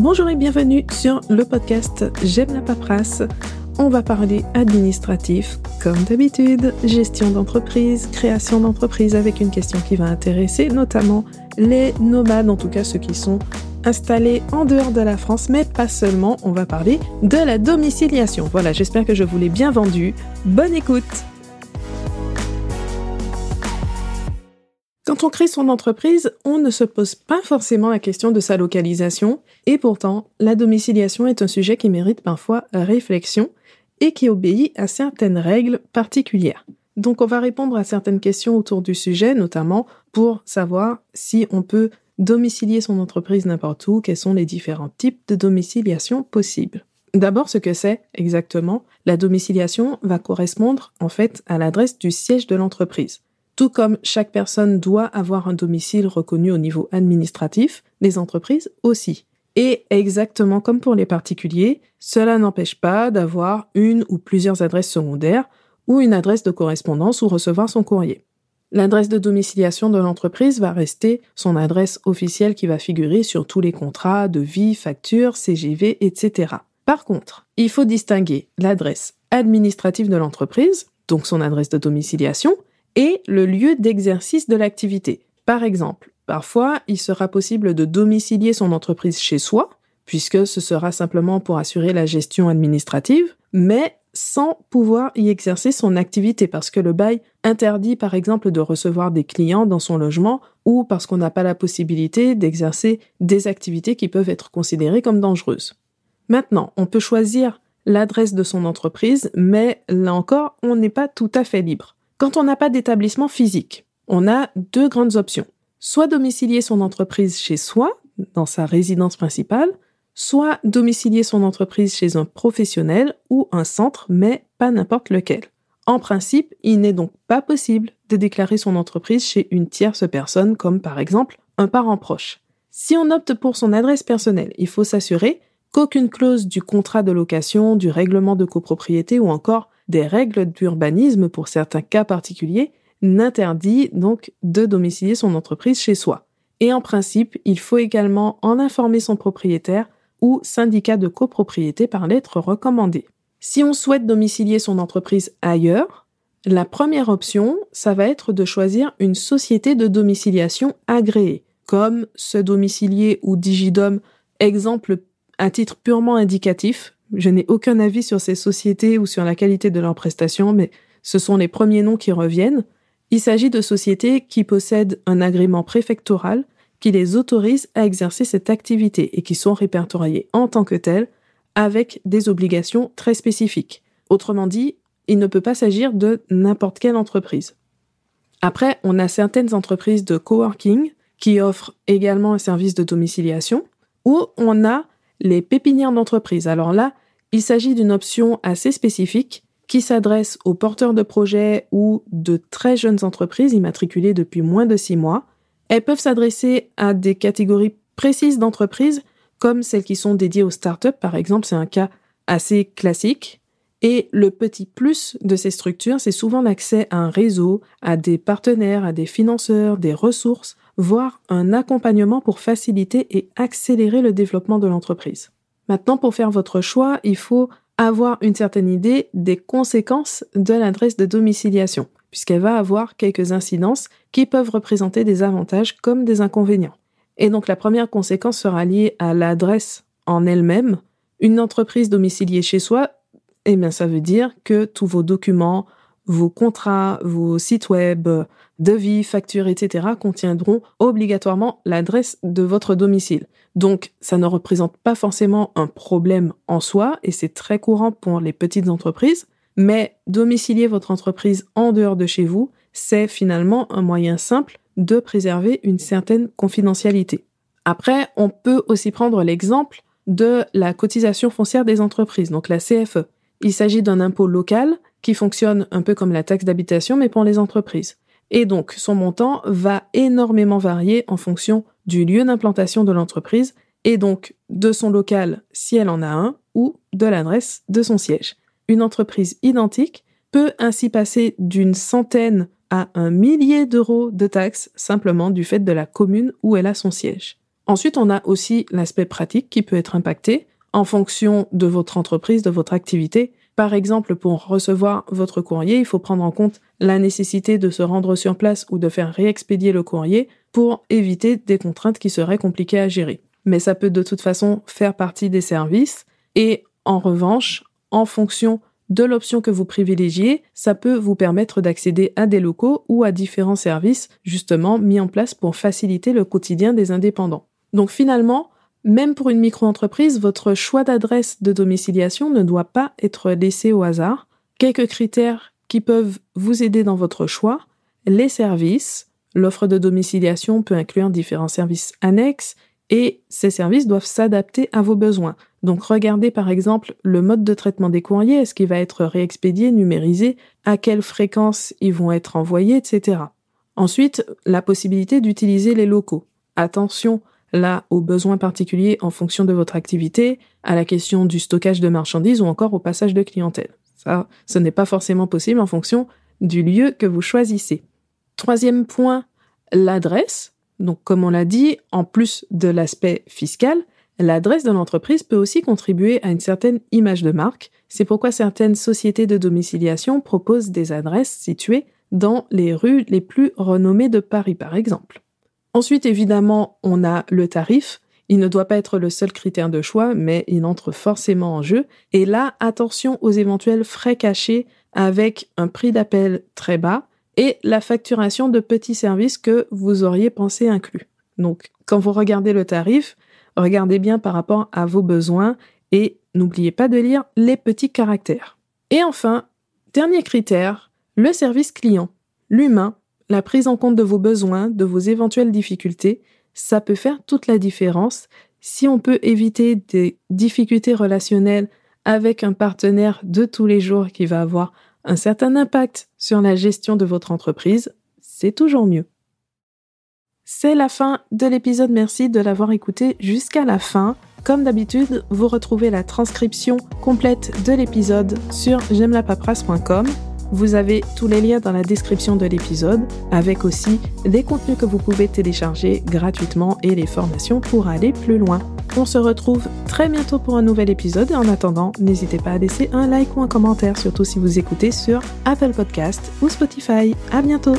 Bonjour et bienvenue sur le podcast J'aime la paperasse. On va parler administratif, comme d'habitude, gestion d'entreprise, création d'entreprise, avec une question qui va intéresser notamment les nomades, en tout cas ceux qui sont installés en dehors de la France, mais pas seulement, on va parler de la domiciliation. Voilà, j'espère que je vous l'ai bien vendu. Bonne écoute Quand on crée son entreprise, on ne se pose pas forcément la question de sa localisation, et pourtant, la domiciliation est un sujet qui mérite parfois réflexion et qui obéit à certaines règles particulières. Donc on va répondre à certaines questions autour du sujet, notamment pour savoir si on peut domicilier son entreprise n'importe où, quels sont les différents types de domiciliation possibles. D'abord, ce que c'est exactement, la domiciliation va correspondre en fait à l'adresse du siège de l'entreprise. Tout comme chaque personne doit avoir un domicile reconnu au niveau administratif, les entreprises aussi. Et exactement comme pour les particuliers, cela n'empêche pas d'avoir une ou plusieurs adresses secondaires ou une adresse de correspondance ou recevoir son courrier. L'adresse de domiciliation de l'entreprise va rester son adresse officielle qui va figurer sur tous les contrats de vie, factures, CGV, etc. Par contre, il faut distinguer l'adresse administrative de l'entreprise, donc son adresse de domiciliation, et le lieu d'exercice de l'activité. Par exemple, parfois, il sera possible de domicilier son entreprise chez soi, puisque ce sera simplement pour assurer la gestion administrative, mais sans pouvoir y exercer son activité parce que le bail interdit par exemple de recevoir des clients dans son logement ou parce qu'on n'a pas la possibilité d'exercer des activités qui peuvent être considérées comme dangereuses. Maintenant, on peut choisir l'adresse de son entreprise, mais là encore, on n'est pas tout à fait libre. Quand on n'a pas d'établissement physique, on a deux grandes options. Soit domicilier son entreprise chez soi, dans sa résidence principale, soit domicilier son entreprise chez un professionnel ou un centre, mais pas n'importe lequel. En principe, il n'est donc pas possible de déclarer son entreprise chez une tierce personne, comme par exemple un parent proche. Si on opte pour son adresse personnelle, il faut s'assurer qu'aucune clause du contrat de location, du règlement de copropriété ou encore des règles d'urbanisme pour certains cas particuliers n'interdit donc de domicilier son entreprise chez soi. Et en principe, il faut également en informer son propriétaire ou syndicat de copropriété par lettre recommandée. Si on souhaite domicilier son entreprise ailleurs, la première option, ça va être de choisir une société de domiciliation agréée, comme ce domicilier ou Digidom, exemple à titre purement indicatif, je n'ai aucun avis sur ces sociétés ou sur la qualité de leurs prestations, mais ce sont les premiers noms qui reviennent. Il s'agit de sociétés qui possèdent un agrément préfectoral qui les autorise à exercer cette activité et qui sont répertoriées en tant que telles avec des obligations très spécifiques. Autrement dit, il ne peut pas s'agir de n'importe quelle entreprise. Après, on a certaines entreprises de coworking qui offrent également un service de domiciliation, ou on a les pépinières d'entreprise. Alors là, il s'agit d'une option assez spécifique qui s'adresse aux porteurs de projets ou de très jeunes entreprises immatriculées depuis moins de six mois. Elles peuvent s'adresser à des catégories précises d'entreprises, comme celles qui sont dédiées aux startups, par exemple, c'est un cas assez classique. Et le petit plus de ces structures, c'est souvent l'accès à un réseau, à des partenaires, à des financeurs, des ressources, voire un accompagnement pour faciliter et accélérer le développement de l'entreprise. Maintenant, pour faire votre choix, il faut avoir une certaine idée des conséquences de l'adresse de domiciliation, puisqu'elle va avoir quelques incidences qui peuvent représenter des avantages comme des inconvénients. Et donc la première conséquence sera liée à l'adresse en elle-même. Une entreprise domiciliée chez soi, eh bien ça veut dire que tous vos documents, vos contrats, vos sites web, devis, factures, etc. contiendront obligatoirement l'adresse de votre domicile. Donc, ça ne représente pas forcément un problème en soi, et c'est très courant pour les petites entreprises, mais domicilier votre entreprise en dehors de chez vous, c'est finalement un moyen simple de préserver une certaine confidentialité. Après, on peut aussi prendre l'exemple de la cotisation foncière des entreprises, donc la CFE. Il s'agit d'un impôt local qui fonctionne un peu comme la taxe d'habitation, mais pour les entreprises. Et donc, son montant va énormément varier en fonction du lieu d'implantation de l'entreprise et donc de son local si elle en a un ou de l'adresse de son siège. Une entreprise identique peut ainsi passer d'une centaine à un millier d'euros de taxes simplement du fait de la commune où elle a son siège. Ensuite, on a aussi l'aspect pratique qui peut être impacté en fonction de votre entreprise, de votre activité. Par exemple, pour recevoir votre courrier, il faut prendre en compte la nécessité de se rendre sur place ou de faire réexpédier le courrier pour éviter des contraintes qui seraient compliquées à gérer. Mais ça peut de toute façon faire partie des services et en revanche, en fonction de l'option que vous privilégiez, ça peut vous permettre d'accéder à des locaux ou à différents services justement mis en place pour faciliter le quotidien des indépendants. Donc finalement, même pour une micro-entreprise, votre choix d'adresse de domiciliation ne doit pas être laissé au hasard. Quelques critères qui peuvent vous aider dans votre choix, les services. L'offre de domiciliation peut inclure différents services annexes et ces services doivent s'adapter à vos besoins. Donc regardez par exemple le mode de traitement des courriers, est-ce qu'il va être réexpédié, numérisé, à quelle fréquence ils vont être envoyés, etc. Ensuite, la possibilité d'utiliser les locaux. Attention là aux besoins particuliers en fonction de votre activité, à la question du stockage de marchandises ou encore au passage de clientèle. Ça, ce n'est pas forcément possible en fonction du lieu que vous choisissez. Troisième point, l'adresse. Donc, comme on l'a dit, en plus de l'aspect fiscal, l'adresse de l'entreprise peut aussi contribuer à une certaine image de marque. C'est pourquoi certaines sociétés de domiciliation proposent des adresses situées dans les rues les plus renommées de Paris, par exemple. Ensuite, évidemment, on a le tarif. Il ne doit pas être le seul critère de choix, mais il entre forcément en jeu. Et là, attention aux éventuels frais cachés avec un prix d'appel très bas et la facturation de petits services que vous auriez pensé inclus. Donc, quand vous regardez le tarif, regardez bien par rapport à vos besoins et n'oubliez pas de lire les petits caractères. Et enfin, dernier critère, le service client. L'humain, la prise en compte de vos besoins, de vos éventuelles difficultés, ça peut faire toute la différence si on peut éviter des difficultés relationnelles avec un partenaire de tous les jours qui va avoir un certain impact sur la gestion de votre entreprise, c'est toujours mieux. C'est la fin de l'épisode, merci de l'avoir écouté jusqu'à la fin. Comme d'habitude, vous retrouvez la transcription complète de l'épisode sur j'aime vous avez tous les liens dans la description de l'épisode, avec aussi des contenus que vous pouvez télécharger gratuitement et les formations pour aller plus loin. On se retrouve très bientôt pour un nouvel épisode et en attendant, n'hésitez pas à laisser un like ou un commentaire, surtout si vous écoutez sur Apple Podcast ou Spotify. À bientôt!